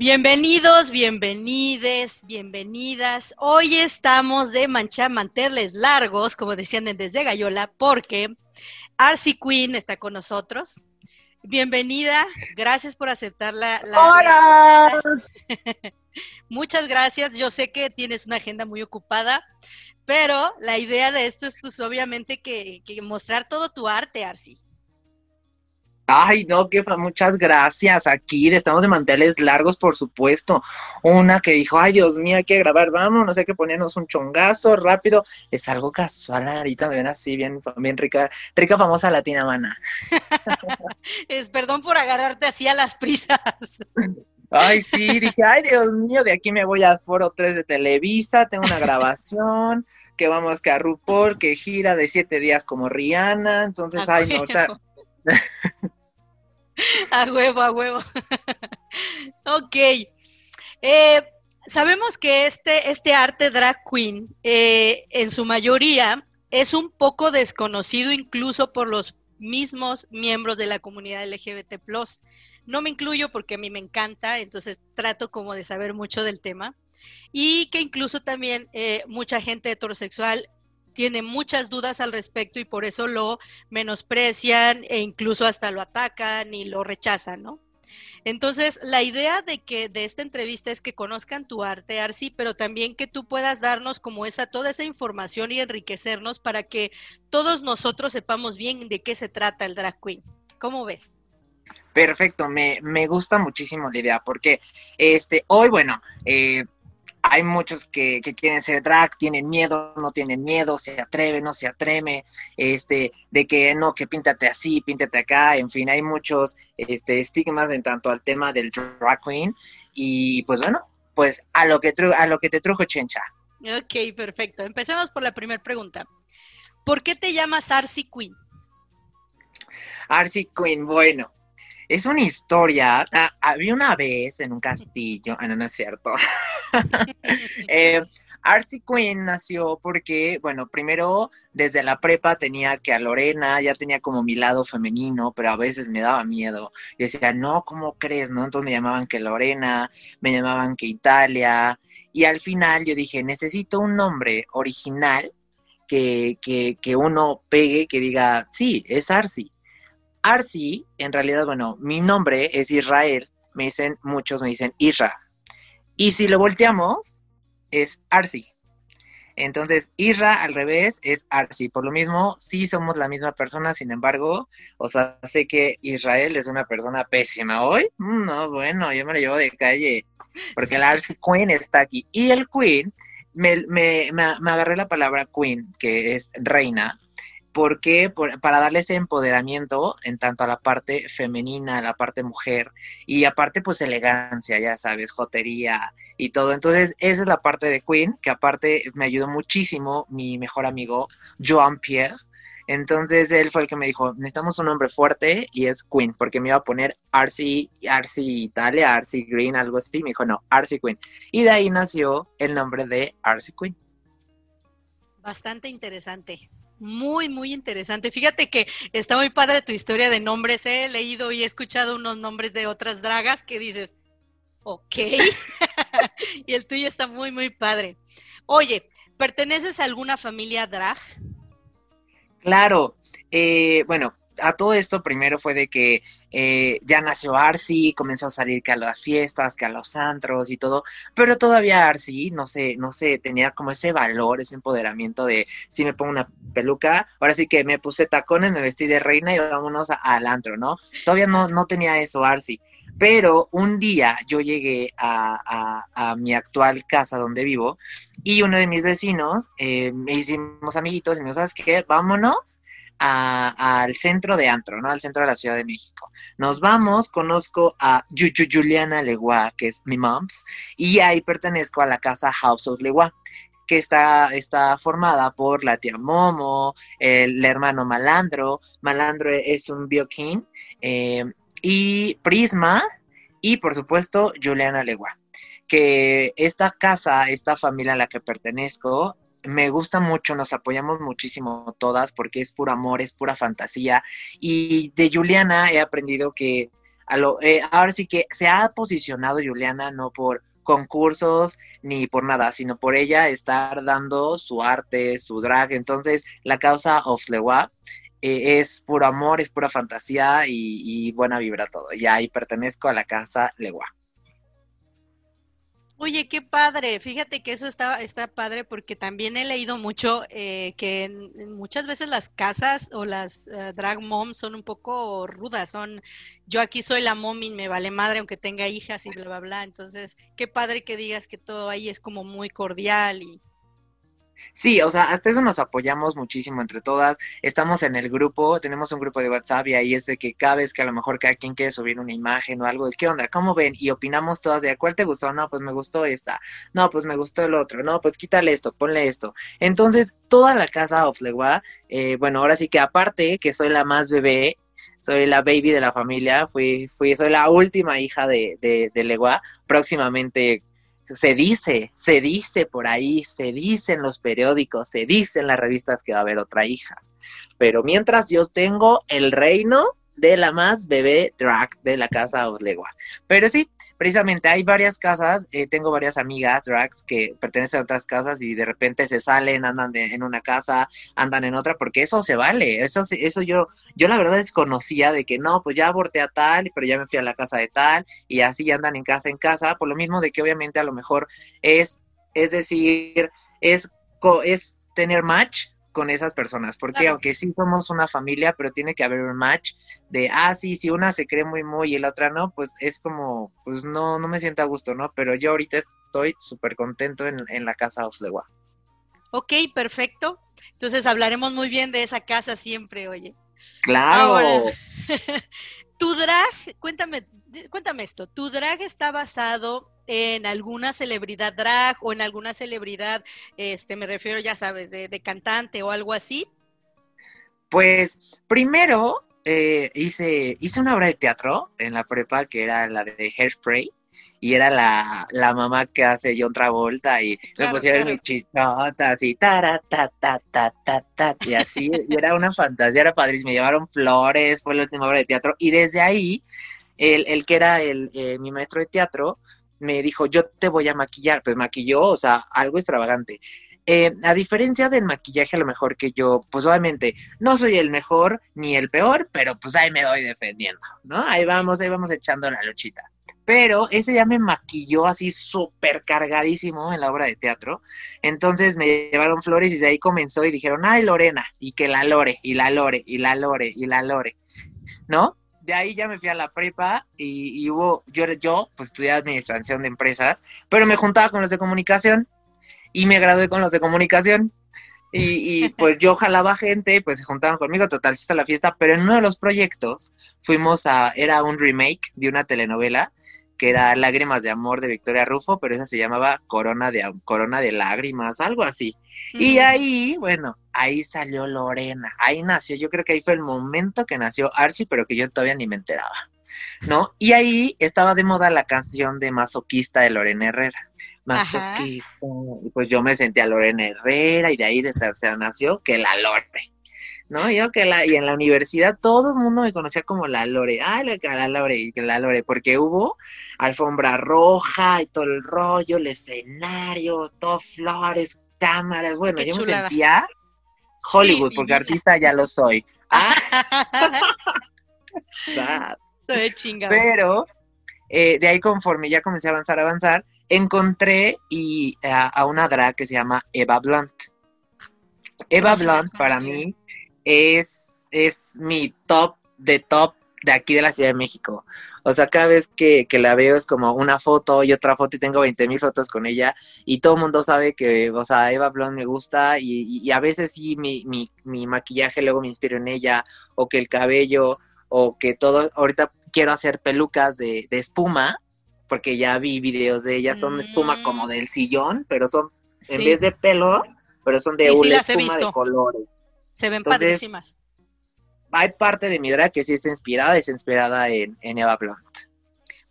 Bienvenidos, bienvenides, bienvenidas. Hoy estamos de manchar manteles largos, como decían desde Gallola, porque Arcy Queen está con nosotros. Bienvenida, gracias por aceptar la. ¡Hola! Muchas gracias. Yo sé que tienes una agenda muy ocupada, pero la idea de esto es, pues, obviamente, que, que mostrar todo tu arte, Arcy. Ay, no, que muchas gracias. Aquí estamos de manteles largos, por supuesto. Una que dijo, ay, Dios mío, hay que grabar, vamos, no sé qué ponernos un chongazo rápido. Es algo casual, ahorita me ven así, bien, bien rica, rica, famosa latina, mana. es perdón por agarrarte así a las prisas. Ay, sí, dije, ay, Dios mío, de aquí me voy al foro 3 de Televisa, tengo una grabación, que vamos que a RuPaul, que gira de siete días como Rihanna, entonces, ay, no, a huevo, a huevo. ok. Eh, sabemos que este, este arte drag queen, eh, en su mayoría, es un poco desconocido incluso por los mismos miembros de la comunidad LGBT. No me incluyo porque a mí me encanta, entonces trato como de saber mucho del tema. Y que incluso también eh, mucha gente heterosexual tiene muchas dudas al respecto y por eso lo menosprecian e incluso hasta lo atacan y lo rechazan, ¿no? Entonces, la idea de que de esta entrevista es que conozcan tu arte, Arsi, pero también que tú puedas darnos como esa toda esa información y enriquecernos para que todos nosotros sepamos bien de qué se trata el drag queen. ¿Cómo ves? Perfecto, me, me gusta muchísimo la idea, porque este, hoy, bueno, eh, hay muchos que, quieren ser drag, tienen miedo, no tienen miedo, se atreve, no se atreve, este, de que no, que píntate así, píntate acá, en fin, hay muchos este, estigmas en tanto al tema del drag queen, y pues bueno, pues a lo que, a lo que te trujo Chencha. Ok, perfecto. Empecemos por la primera pregunta. ¿Por qué te llamas Arcy Queen? Arcy Queen, bueno, es una historia. Ah, había una vez en un castillo, ah, no, no es cierto. eh, Queen nació porque, bueno, primero desde la prepa tenía que a Lorena, ya tenía como mi lado femenino, pero a veces me daba miedo. Y decía, no, ¿cómo crees? ¿No? Entonces me llamaban que Lorena, me llamaban que Italia. Y al final yo dije, necesito un nombre original que, que, que uno pegue, que diga, sí, es Arcy. Arsi, en realidad, bueno, mi nombre es Israel, me dicen, muchos me dicen Isra. Y si lo volteamos, es Arsi. Entonces, Isra al revés es Arsi. Por lo mismo, sí somos la misma persona, sin embargo, o sea, sé que Israel es una persona pésima hoy. Mm, no, bueno, yo me lo llevo de calle, porque el Arsi Queen está aquí. Y el Queen, me, me, me, me agarré la palabra Queen, que es reina, porque para darle ese empoderamiento en tanto a la parte femenina, a la parte mujer y aparte pues elegancia, ya sabes, jotería y todo. Entonces esa es la parte de Queen, que aparte me ayudó muchísimo mi mejor amigo Joan Pierre. Entonces él fue el que me dijo, necesitamos un nombre fuerte y es Queen, porque me iba a poner Arcy, Arcy Italia, Arcy Green, algo así. Me dijo, no, Arcy Queen. Y de ahí nació el nombre de Arcy Queen. Bastante interesante. Muy, muy interesante. Fíjate que está muy padre tu historia de nombres. He leído y he escuchado unos nombres de otras dragas que dices, ok. y el tuyo está muy, muy padre. Oye, ¿perteneces a alguna familia drag? Claro. Eh, bueno, a todo esto primero fue de que eh, ya nació Arcy, comenzó a salir que a las fiestas, que a los antros y todo, pero todavía Arcy, no sé, no sé, tenía como ese valor, ese empoderamiento de si me pongo una peluca, ahora sí que me puse tacones, me vestí de reina y vámonos al antro, ¿no? Todavía no, no tenía eso Arcy. Pero un día yo llegué a, a, mi actual casa donde vivo y uno de mis vecinos eh, me hicimos amiguitos y me dijo, ¿sabes qué? Vámonos al centro de Antro, ¿no? Al centro de la Ciudad de México. Nos vamos, conozco a Juliana Legua, que es mi mom's, y ahí pertenezco a la casa House of Legua que está, está formada por la tía Momo, el, hermano Malandro, Malandro es un bioquín, eh, y Prisma, y por supuesto Juliana Legua que esta casa, esta familia a la que pertenezco, me gusta mucho, nos apoyamos muchísimo todas porque es puro amor, es pura fantasía. Y de Juliana he aprendido que a lo, eh, ahora sí que se ha posicionado Juliana no por concursos ni por nada, sino por ella estar dando su arte, su drag. Entonces, la causa of Lewa eh, es puro amor, es pura fantasía y, y, buena vibra todo. Y ahí pertenezco a la casa Lewa. Oye, qué padre. Fíjate que eso está, está padre porque también he leído mucho eh, que muchas veces las casas o las uh, drag moms son un poco rudas. Son, yo aquí soy la mom y me vale madre aunque tenga hijas y bla, bla, bla. Entonces, qué padre que digas que todo ahí es como muy cordial y, Sí, o sea, hasta eso nos apoyamos muchísimo entre todas. Estamos en el grupo, tenemos un grupo de WhatsApp y ahí es de que cada vez que a lo mejor cada quien quiere subir una imagen o algo, de qué onda, cómo ven, y opinamos todas de cuál te gustó, no, pues me gustó esta, no, pues me gustó el otro, no, pues quítale esto, ponle esto. Entonces, toda la casa of Legua, eh, bueno, ahora sí que aparte que soy la más bebé, soy la baby de la familia, fui, fui, soy la última hija de, de, de Legua, próximamente se dice, se dice por ahí, se dice en los periódicos, se dice en las revistas que va a haber otra hija. Pero mientras yo tengo el reino de la más bebé drag de la casa Oslegua. Pero sí, precisamente hay varias casas, eh, tengo varias amigas drags que pertenecen a otras casas y de repente se salen, andan en una casa, andan en otra, porque eso se vale, eso eso yo, yo la verdad desconocía de que no, pues ya aborté a tal, pero ya me fui a la casa de tal, y así andan en casa en casa, por lo mismo de que obviamente a lo mejor es, es decir, es, es tener match con esas personas, porque aunque sí somos una familia, pero tiene que haber un match de, ah, sí, si una se cree muy, muy y la otra no, pues es como, pues no, no me siento a gusto, ¿no? Pero yo ahorita estoy súper contento en, en, la casa of the Wa. Ok, perfecto. Entonces hablaremos muy bien de esa casa siempre, oye. Claro. tu drag, cuéntame, cuéntame esto, ¿tu drag está basado en alguna celebridad drag o en alguna celebridad, este, me refiero, ya sabes, de, de cantante o algo así? Pues primero eh, hice, hice una obra de teatro en la prepa que era la de Hairspray y era la, la mamá que hace John Travolta y claro, me pusieron claro. mis chichotas y ta, ta, ta, ta, ta, y así, y era una fantasía, era padrísimo, me llevaron flores, fue la última obra de teatro, y desde ahí, el, el que era el, eh, mi maestro de teatro, me dijo, yo te voy a maquillar, pues maquilló, o sea, algo extravagante. Eh, a diferencia del maquillaje, a lo mejor que yo, pues obviamente, no soy el mejor ni el peor, pero pues ahí me voy defendiendo, ¿no? Ahí vamos, ahí vamos echando la luchita. Pero ese ya me maquilló así súper cargadísimo en la obra de teatro. Entonces me llevaron flores y de ahí comenzó y dijeron, ay, Lorena, y que la Lore, y la Lore, y la Lore, y la Lore, ¿no? De ahí ya me fui a la prepa y, y, hubo, yo, yo pues estudié administración de empresas, pero me juntaba con los de comunicación y me gradué con los de comunicación. Y, y pues yo jalaba gente, pues se juntaban conmigo, total, está la fiesta, pero en uno de los proyectos fuimos a, era un remake de una telenovela que era Lágrimas de Amor de Victoria Rufo, pero esa se llamaba Corona de, Corona de Lágrimas, algo así. Y ahí, bueno, ahí salió Lorena, ahí nació, yo creo que ahí fue el momento que nació Archie, pero que yo todavía ni me enteraba, ¿no? Y ahí estaba de moda la canción de Masoquista de Lorena Herrera. Masoquista, y pues yo me senté a Lorena Herrera y de ahí desde se nació que la Lore. ¿No? Yo que la, y en la universidad todo el mundo me conocía como la Lore, ay, la, la Lore, la Lore, porque hubo alfombra roja y todo el rollo, el escenario, todo flores, cámaras, bueno, Qué yo chulada. me sentía Hollywood, sí, porque artista ya lo soy. Ah. soy chingado. Pero eh, de ahí conforme ya comencé a avanzar, a avanzar, encontré y, a, a una drag que se llama Eva Blunt. Eva Blunt para mí es, es mi top de top de aquí de la Ciudad de México. O sea, cada vez que, que la veo es como una foto y otra foto y tengo 20 mil fotos con ella y todo el mundo sabe que, o sea, Eva Blond me gusta y, y, y a veces sí mi, mi, mi, maquillaje luego me inspiro en ella o que el cabello o que todo, ahorita quiero hacer pelucas de, de espuma porque ya vi videos de ella, son mm. espuma como del sillón, pero son, sí. en vez de pelo, pero son de sí, una sí espuma de colores. Se ven Entonces, padrísimas. Hay parte de mi drag que sí está inspirada, es inspirada en, en Eva Blunt.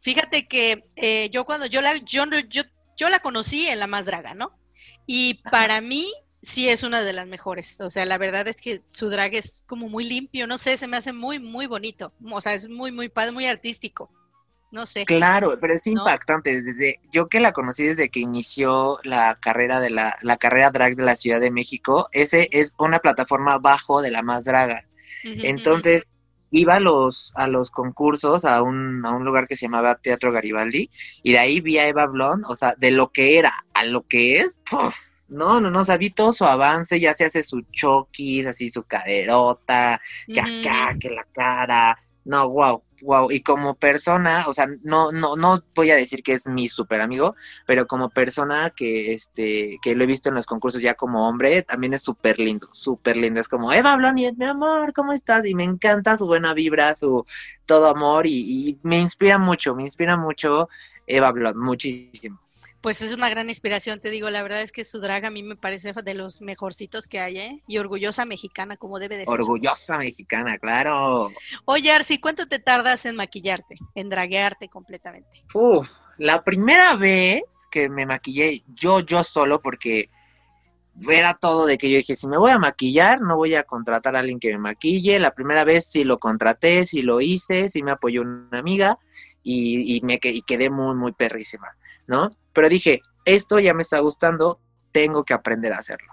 Fíjate que eh, yo cuando yo la, yo, yo, yo la conocí en La Más Draga, ¿no? Y para Ajá. mí, sí es una de las mejores. O sea, la verdad es que su drag es como muy limpio, no sé, se me hace muy, muy bonito. O sea, es muy, muy padre, muy artístico. No sé. Claro, pero es impactante. Desde, yo que la conocí desde que inició la carrera de la, la carrera drag de la Ciudad de México, ese es una plataforma bajo de la más draga. Entonces, iba a los, a los concursos a un, a un lugar que se llamaba Teatro Garibaldi, y de ahí vi a Eva Blond, o sea, de lo que era a lo que es, no, no, no, o todo su avance, ya se hace su choquis, así su caderota, que acá, que la cara, no, wow, wow, y como persona, o sea, no, no, no voy a decir que es mi super amigo, pero como persona que, este, que lo he visto en los concursos ya como hombre, también es súper lindo, súper lindo, es como, Eva Bloniet, mi amor, ¿cómo estás? Y me encanta su buena vibra, su todo amor, y, y me inspira mucho, me inspira mucho Eva Blond, muchísimo pues es una gran inspiración, te digo, la verdad es que su drag a mí me parece de los mejorcitos que hay, ¿eh? Y orgullosa mexicana, como debe de ser. Orgullosa mexicana, claro. Oye, Arsi, ¿cuánto te tardas en maquillarte, en draguearte completamente? Uf, la primera vez que me maquillé yo, yo solo, porque era todo de que yo dije, si me voy a maquillar, no voy a contratar a alguien que me maquille. La primera vez sí lo contraté, sí lo hice, sí me apoyó una amiga y, y me y quedé muy, muy perrísima. ¿no? Pero dije, esto ya me está gustando, tengo que aprender a hacerlo.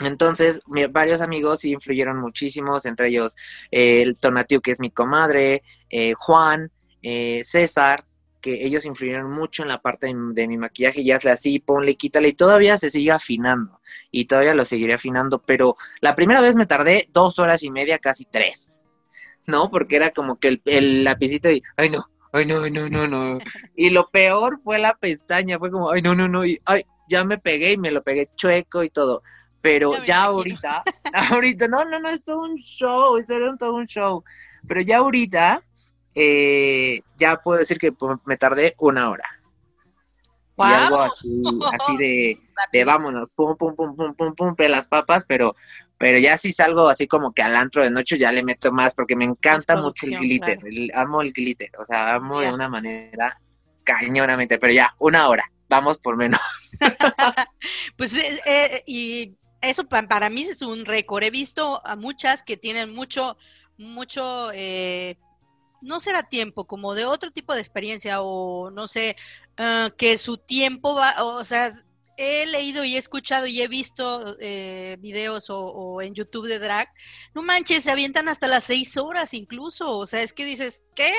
Entonces, varios amigos influyeron muchísimos, entre ellos eh, el Tonatiu, que es mi comadre, eh, Juan, eh, César, que ellos influyeron mucho en la parte de, mi maquillaje, ya hazle así, ponle, quítale, y todavía se sigue afinando, y todavía lo seguiré afinando, pero la primera vez me tardé dos horas y media, casi tres, ¿no? Porque era como que el, el lapicito y, ay no, ay, no, no, no, no. Y lo peor fue la pestaña, fue como, ay, no, no, no, y, ay, ya me pegué y me lo pegué chueco y todo. Pero ya, ahorita, ahorita, no, no, no, es todo un show, es todo un show. Pero ya ahorita, eh, ya puedo decir que me tardé una hora. Y algo así, así de, de vámonos, pum, pum, pum, pum, pum, pum, las papas, pero pero ya si salgo así como que al antro de noche ya le meto más porque me encanta mucho el glitter, amo el glitter, o sea, amo de una manera cañonamente, pero ya, una hora, vamos por menos. pues eh, eh, y eso para mí es un récord, he visto a muchas que tienen mucho, mucho... Eh, no será tiempo, como de otro tipo de experiencia o no sé, ah, que su tiempo va, o sea, he leído y he escuchado y he visto eh, videos o, en YouTube de drag, no manches, se avientan hasta las seis horas incluso, o sea, es que dices, ¿qué?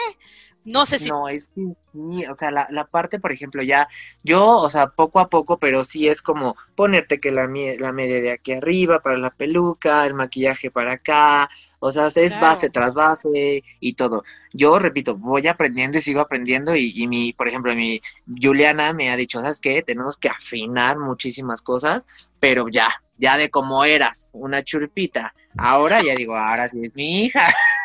No sé si... No, es que, o sea, la, la parte, por ejemplo, ya, yo, o sea, poco a poco, pero sí es como ponerte que la, la media de aquí arriba para la peluca, el maquillaje para acá, o sea, es base tras base y todo. Yo, repito, voy aprendiendo y sigo aprendiendo y, y mi, por ejemplo, mi Juliana me ha dicho, ¿sabes qué? Tenemos que afinar muchísimas cosas, pero ya, ya de cómo eras, una churpita. Ahora ya digo, ahora sí es mi hija.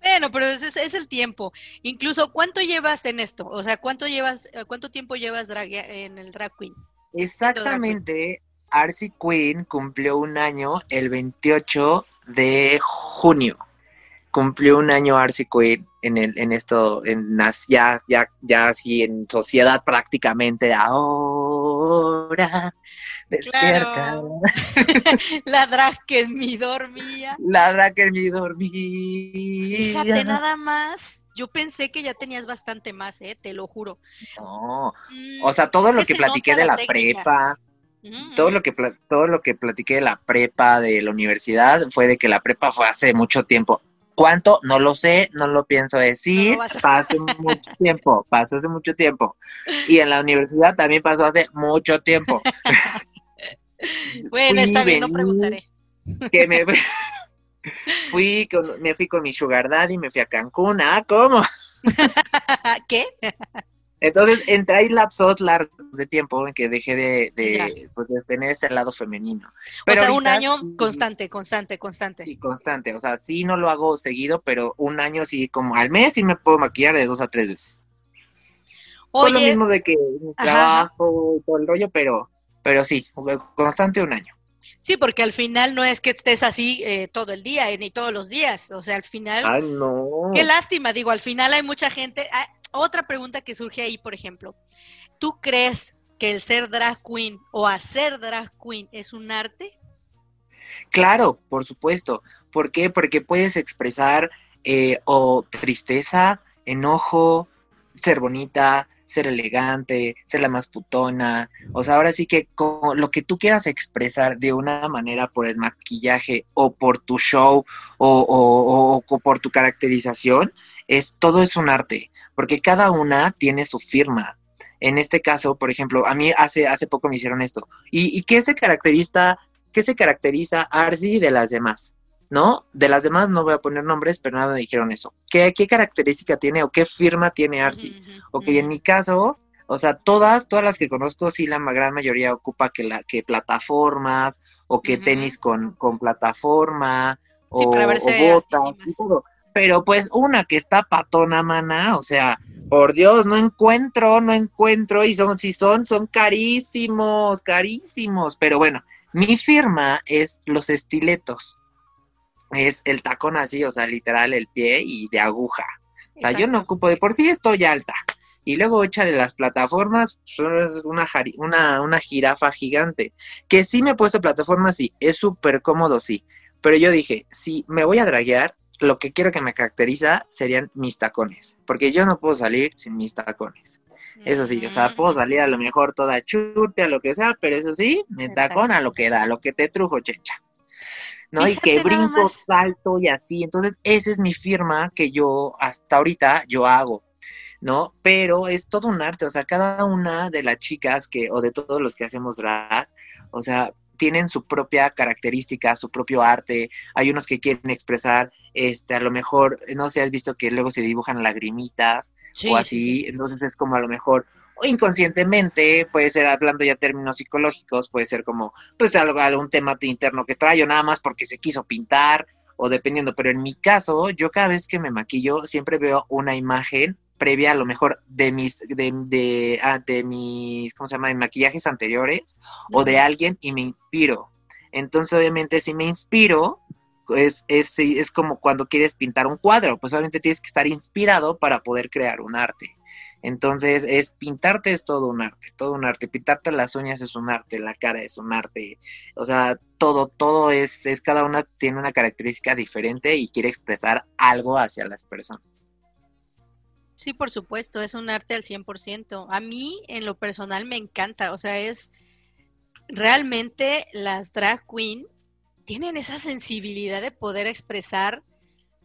Bueno, pero es, es, el tiempo. Incluso, ¿cuánto llevas en esto? O sea, ¿cuánto llevas, eh, cuánto tiempo llevas drag, en el drag queen? Exactamente. Arcy Queen cumplió un año el 28 de junio. Cumplió un año Arcy Queen en el, en esto, en ya, ya, ya así en sociedad prácticamente ahora. Despierta. la drag que en mí dormía. La drag que en mí dormía. Fíjate nada más. Yo pensé que ya tenías bastante más, eh, te lo juro. No. Mm, o sea, todo lo que platiqué de la prepa todo lo que todo lo que platiqué de la prepa de la universidad fue de que la prepa fue hace mucho tiempo. ¿Cuánto? No lo sé, no lo pienso decir. pasó mucho tiempo, pasó hace mucho tiempo. Y en la universidad también pasó hace mucho tiempo. bueno, está bien, no preguntaré. Que me fui con, me fui con mi sugar daddy, me fui a Cancún. Ah, ¿cómo? ¿Qué? Entonces, entré ahí lapsos largos de tiempo en que dejé de, pues, de, tener ese lado femenino. Pero o sea, un año constante, constante, constante. Sí, constante. O sea, sí no lo hago seguido, pero un año sí, como al mes sí me puedo maquillar de dos a tres veces. Oye. lo mismo de que trabajo y todo el rollo, pero, pero sí, constante un año. Sí, porque al final no es que estés así eh, todo el día, ni todos los días. O sea, al final. Ay, no. Qué lástima, digo, al final hay mucha gente. Ah, otra pregunta que surge ahí, por ejemplo, ¿tú crees que el ser drag queen o hacer drag queen es un arte? Claro, por supuesto. ¿Por qué? Porque puedes expresar eh, o tristeza, enojo, ser bonita, ser elegante, ser la más putona. O sea, ahora sí que lo que tú quieras expresar de una manera por el maquillaje o por tu show o, o, por tu caracterización, es todo es un arte, porque cada una tiene su firma. En este caso, por ejemplo, a mí hace, hace poco me hicieron esto. ¿Y, y qué se caracteriza, qué se caracteriza Arsi de las demás? ¿no? De las demás no voy a poner nombres, pero nada me dijeron eso. ¿Qué, qué característica tiene o qué firma tiene Arsi? ok, en mi caso, o sea, todas, todas las que conozco, sí, la gran mayoría ocupa que, la, que plataformas o que tenis con, con plataforma o, botas y todo. Pero pues una que está patona, mana, o sea, por Dios, no encuentro, no encuentro, y son, si son, son carísimos, carísimos. Pero bueno, mi firma es los estiletos es el tacón así, o sea, literal el pie y de aguja. O sea, yo no ocupo de por sí estoy alta. Y luego échale las plataformas, es una, una, una jirafa gigante. Que sí me he puesto plataformas, sí, es súper cómodo, sí. Pero yo dije, si me voy a draguear, lo que quiero que me caracteriza serían mis tacones. Porque yo no puedo salir sin mis tacones. Eso sí, o sea, puedo salir a lo mejor toda chute, a lo que sea, pero eso sí, me tacón a lo que da, a lo que te trujo, checha. ¿no? y que brinco, salto y así. Entonces, esa es mi firma que yo hasta ahorita yo hago, ¿no? Pero es todo un arte, o sea, cada una de las chicas que, o de todos los que hacemos drag, o sea, tienen su propia característica, su propio arte. Hay unos que quieren expresar, este, a lo mejor, no sé, has visto que luego se dibujan lagrimitas o así, entonces es como a lo mejor inconscientemente, puede ser hablando ya términos psicológicos, puede ser como, pues algo, algún tema interno que trae o nada más porque se quiso pintar o dependiendo, pero en mi caso, yo cada vez que me maquillo siempre veo una imagen previa a lo mejor de mis, de, de, ah, de mis, ¿cómo se llama?, de maquillajes anteriores o de alguien y me inspiro. Entonces, obviamente, si me inspiro, es, es, es como cuando quieres pintar un cuadro, pues obviamente tienes que estar inspirado para poder crear un arte. Entonces, es pintarte es todo un arte, todo un arte. Pintarte las uñas es un arte, la cara es un arte. O sea, todo, todo es, es cada una tiene una característica diferente y quiere expresar algo hacia las personas. Sí, por supuesto, es un arte al 100%. A mí, en lo personal, me encanta. O sea, es realmente las drag queen tienen esa sensibilidad de poder expresar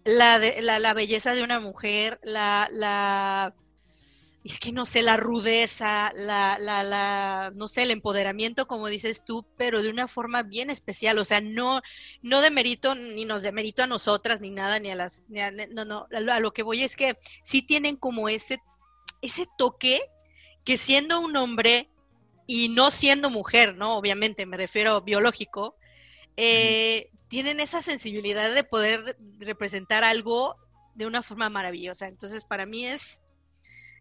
la, de, la, la belleza de una mujer, la, la es que no sé, la rudeza, la, la, la, no sé, el empoderamiento, como dices tú, pero de una forma bien especial, o sea, no, no de mérito, ni nos de mérito a nosotras, ni nada, ni a las, no, no, a lo que voy es que sí tienen como ese, ese toque que siendo un hombre y no siendo mujer, ¿no? Obviamente, me refiero biológico, eh, tienen esa sensibilidad de poder representar algo de una forma maravillosa. Entonces, para mí es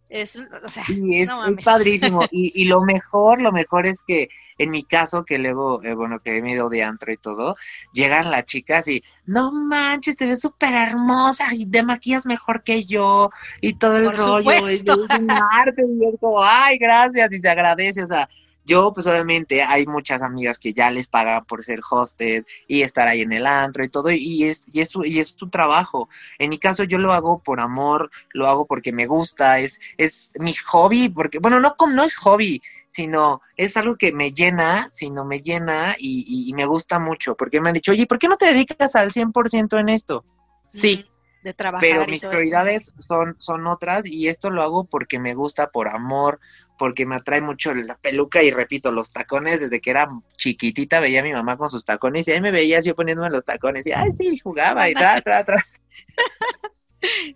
es, o sea, es, padrísimo. Y, y, lo mejor, lo mejor es que en mi caso, que luego, eh, bueno, que he ido de antro y todo, llegan las chicas y, no manches, te ves súper hermosa y te maquillas mejor que yo y todo el rollo. Y, y como, ay, gracias, y se agradece, o sea, yo, pues obviamente, hay muchas amigas que ya les pagan por ser hosted y estar ahí en el antro y todo, y es, y es, su, y es su trabajo. En mi caso, yo lo hago por amor, lo hago porque me gusta, es, es mi hobby, porque, bueno, no, no es hobby, sino es algo que me llena, sino me llena y, y, me gusta mucho, porque me han dicho, oye, ¿por qué no te dedicas al 100% en esto? Sí, de trabajar. Pero mis prioridades son, son otras y esto lo hago porque me gusta por amor, porque me atrae mucho la peluca y repito, los tacones, desde que era chiquitita veía a mi mamá con sus tacones y ahí me veías yo poniéndome los tacones y ay sí, jugaba y tal, tal, tal.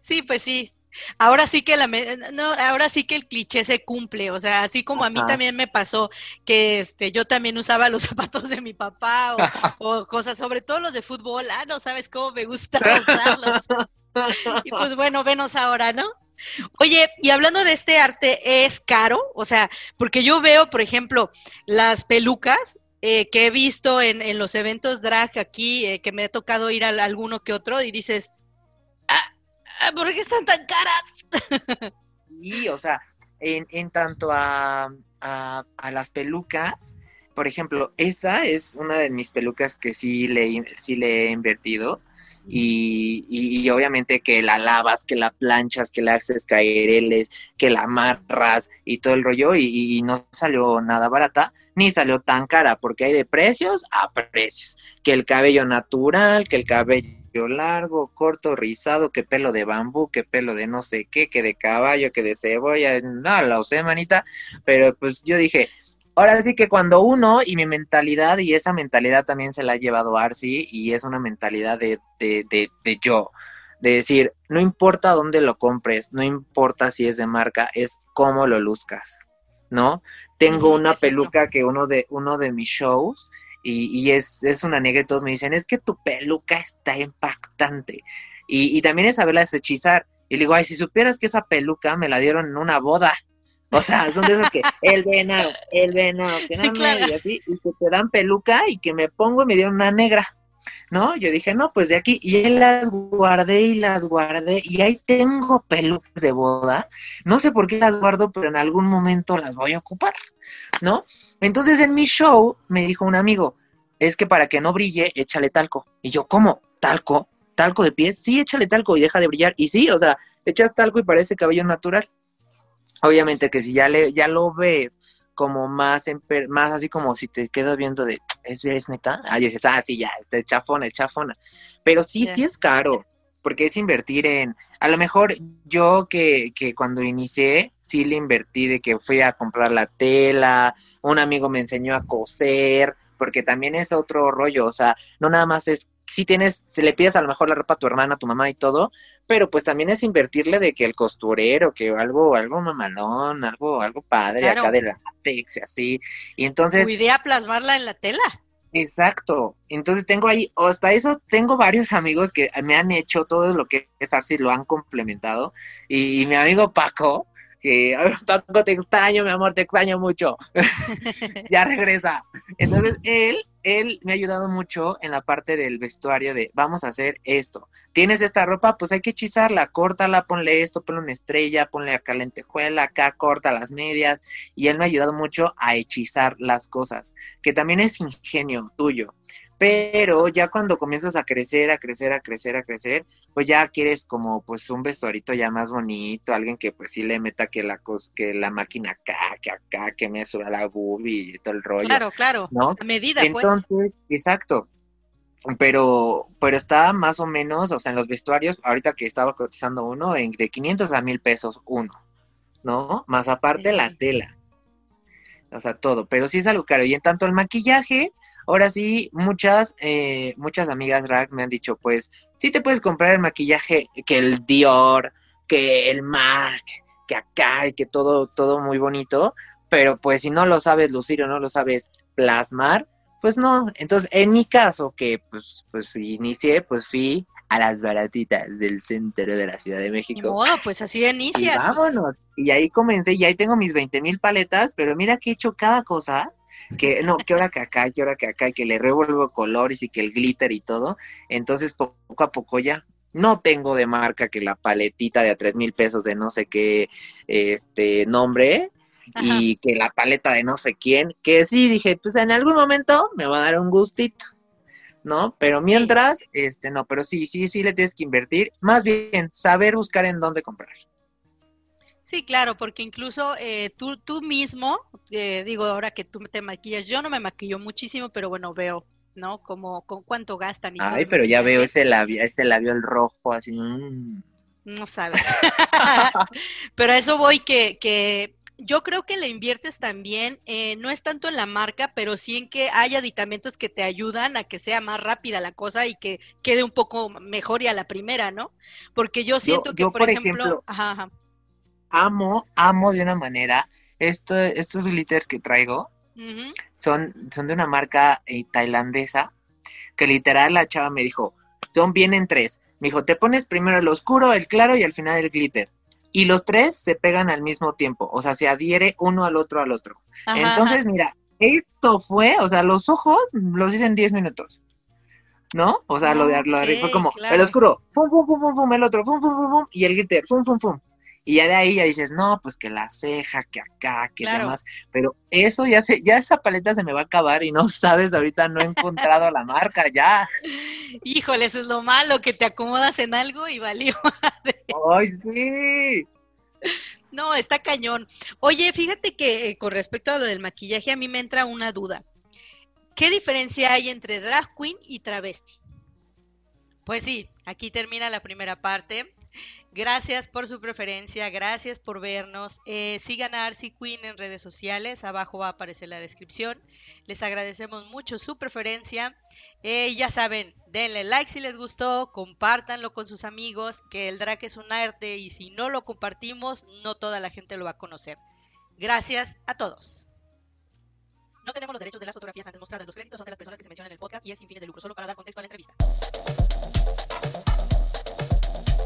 Sí, pues sí. Ahora sí que la no, ahora sí que el cliché se cumple, o sea, así como a mí también me pasó que este yo también usaba los zapatos de mi papá o, cosas, sobre todo los de fútbol, ah, no sabes cómo me gusta usarlos. Y pues bueno, venos ahora, ¿no? Oye, y hablando de este arte, ¿es caro? O sea, porque yo veo, por ejemplo, las pelucas eh, que he visto en, los eventos drag aquí, eh, que me ha tocado ir a, alguno que otro, y dices, ah, ah, ¿por qué están tan caras? Sí, o sea, en, en tanto a, a, a las pelucas, por ejemplo, esa es una de mis pelucas que sí le, sí le he invertido. Y, y, obviamente que la lavas, que la planchas, que la haces caereles, que la amarras y todo el rollo y, y, no salió nada barata ni salió tan cara porque hay de precios a precios. Que el cabello natural, que el cabello largo, corto, rizado, que pelo de bambú, que pelo de no sé qué, que de caballo, que de cebolla, no lo sé, manita, pero pues yo dije, Ahora sí que cuando uno y mi mentalidad, y esa mentalidad también se la ha llevado Arsi, y es una mentalidad de, de, de, de, yo, de decir, no importa dónde lo compres, no importa si es de marca, es cómo lo luzcas, ¿no? Tengo una peluca que uno de, uno de mis shows, y, y es, es una negra y todos me dicen, es que tu peluca está impactante. Y, y también es saberla deshechizar. Y le digo, ay, si supieras que esa peluca me la dieron en una boda. O sea, son de esos que el venado, el venado, que no claro. y así, y que te dan peluca y que me pongo y me dieron una negra. ¿No? Yo dije, no, pues de aquí, y él las guardé y las guardé, y ahí tengo pelucas de boda. No sé por qué las guardo, pero en algún momento las voy a ocupar, ¿no? Entonces en mi show me dijo un amigo, es que para que no brille, échale talco. Y yo, ¿cómo? ¿Talco? ¿Talco de pies? Sí, échale talco y deja de brillar. Y sí, o sea, echas talco y parece cabello natural obviamente que si ya le ya lo ves como más más así como si te quedas viendo de es es neta ah dices ah sí ya este chafona el chafona pero sí yeah. sí es caro porque es invertir en a lo mejor yo que, que cuando inicié sí le invertí de que fui a comprar la tela un amigo me enseñó a coser porque también es otro rollo o sea no nada más es si tienes, si le pides a lo mejor la ropa a tu hermana, a tu mamá y todo, pero pues también es invertirle de que el costurero, que algo, algo mamalón, algo, algo padre claro. acá de la látex y así. Y entonces. Tu idea plasmarla en la tela. Exacto. Entonces tengo ahí, hasta eso tengo varios amigos que me han hecho todo lo que es Arsi, lo han complementado. Y, y mi amigo Paco, que Paco te extraño, mi amor, te extraño mucho. ya regresa. Entonces él él me ha ayudado mucho en la parte del vestuario de vamos a hacer esto. Tienes esta ropa, pues hay que hechizarla, córtala, ponle esto, ponle una estrella, ponle acá lentejuela, acá corta las medias. Y él me ha ayudado mucho a hechizar las cosas, que también es ingenio tuyo. Pero ya cuando comienzas a crecer, a crecer, a crecer, a crecer, pues ya quieres como pues un vestuarito ya más bonito, alguien que pues sí le meta que la cos que la máquina acá, que acá, que me suba la boobie y todo el rollo. Claro, claro. ¿no? A medida, Entonces, pues. exacto. Pero, pero está más o menos, o sea, en los vestuarios, ahorita que estaba cotizando uno, en, de 500 a 1000 pesos uno, ¿no? Más aparte sí. la tela. O sea, todo. Pero sí es algo caro. Y en tanto el maquillaje, Ahora sí, muchas, eh, muchas amigas drag me han dicho, pues, sí te puedes comprar el maquillaje, que el Dior, que el MAC, que acá, y que todo, todo muy bonito, pero pues si no lo sabes lucir o no lo sabes plasmar, pues no. Entonces, en mi caso, que pues, pues inicié, pues fui a las baratitas del centro de la Ciudad de México. Modo, pues así inicia. Y vámonos. Y ahí comencé, y ahí tengo mis 20 mil paletas, pero mira que he hecho cada cosa que no, que ahora que acá, que ahora que acá, que le revuelvo colores y que el glitter y todo. Entonces, poco a poco ya. No tengo de marca que la paletita de a tres mil pesos de no sé qué este nombre Ajá. y que la paleta de no sé quién, que sí dije, pues en algún momento me va a dar un gustito, ¿no? Pero mientras, este, no, pero sí, sí, sí le tienes que invertir, más bien saber buscar en dónde comprar. Sí, claro, porque incluso eh, tú, tú mismo, eh, digo, ahora que tú te maquillas, yo no me maquillo muchísimo, pero bueno, veo, ¿no? Como, con cuánto gastan y Ay, pero ya veo ese labio, ese labial rojo así. Mmm. No sabes. pero a eso voy que, que yo creo que le inviertes también, eh, no es tanto en la marca, pero sí en que hay aditamentos que te ayudan a que sea más rápida la cosa y que quede un poco mejor y a la primera, ¿no? Porque yo siento yo, que, yo, por, ejemplo, ejemplo ajá, ajá amo, amo de una manera. Esto, estos glitters que traigo uh -huh. son, son de una marca eh, tailandesa que literal la chava me dijo, son bien en tres. Me dijo, te pones primero el oscuro, el claro y al final el glitter. Y los tres se pegan al mismo tiempo, o sea, se adhiere uno al otro al otro. Ajá, Entonces, ajá. mira, esto fue, o sea, los ojos los hice en 10 minutos. ¿No? O sea, lo de, lo de fue como claro. el oscuro, fum, fum, fum, fum, fum, el otro, fum, fum, fum, fum, y el glitter, fum, fum, fum Y ya de ahí ya dices, no, pues que la ceja, que acá, que demás. Pero eso ya se, ya esa paleta se me va a acabar y no sabes, ahorita no he encontrado la marca ya. Híjole, eso es lo malo, que te acomodas en algo y valió. ¡Ay, sí! No, está cañón. Oye, fíjate que eh, con respecto a lo del maquillaje, a mí me entra una duda. ¿Qué diferencia hay entre drag queen y travesti? Pues sí, aquí termina la primera parte. Gracias por su preferencia, gracias por vernos. Eh, sigan a Arcy Queen en redes sociales, abajo va a aparecer la descripción. Les agradecemos mucho su preferencia. Eh, ya saben, denle like si les gustó, compártanlo con sus amigos, que el drag es un arte y si no lo compartimos, no toda la gente lo va a conocer. Gracias a todos. No tenemos los derechos de las fotografías antes mostradas. Los créditos son de las personas que se mencionan en el podcast y es sin fines de lucro, solo para dar contexto a la entrevista.